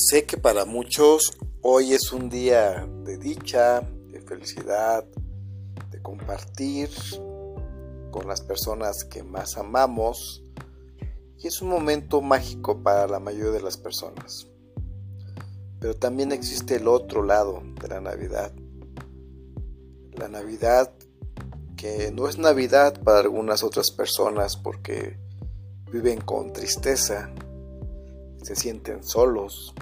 Sé que para muchos hoy es un día de dicha, de felicidad, de compartir con las personas que más amamos y es un momento mágico para la mayoría de las personas. Pero también existe el otro lado de la Navidad. La Navidad que no es Navidad para algunas otras personas porque viven con tristeza, se sienten solos,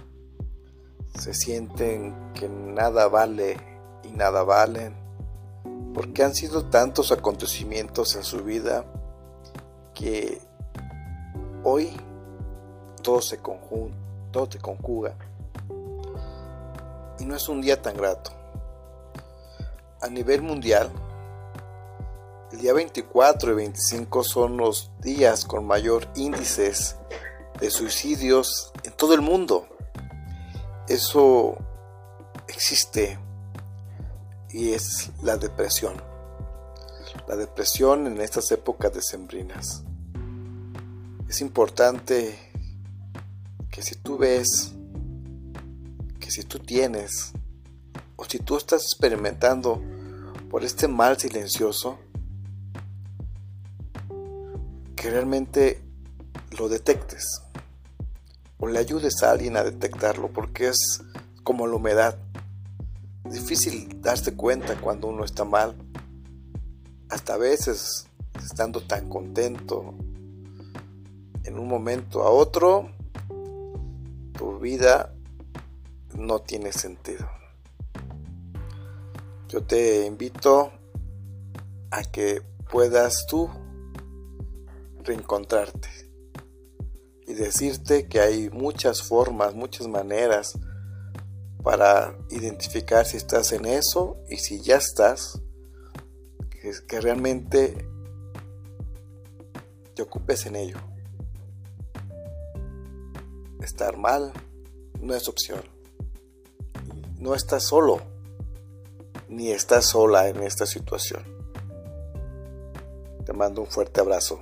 se sienten que nada vale y nada valen, porque han sido tantos acontecimientos en su vida que hoy todo se, todo se conjuga y no es un día tan grato. A nivel mundial, el día 24 y 25 son los días con mayor índices de suicidios en todo el mundo eso existe y es la depresión. La depresión en estas épocas decembrinas. Es importante que si tú ves, que si tú tienes, o si tú estás experimentando por este mal silencioso, que realmente lo detectes o le ayudes a alguien a detectarlo, porque es como la humedad. Es difícil darse cuenta cuando uno está mal. Hasta a veces, estando tan contento, en un momento a otro, tu vida no tiene sentido. Yo te invito a que puedas tú reencontrarte decirte que hay muchas formas, muchas maneras para identificar si estás en eso y si ya estás, que, realmente te ocupes en ello. Estar mal no es opción. No estás solo, ni estás sola en esta situación. Te mando un fuerte abrazo.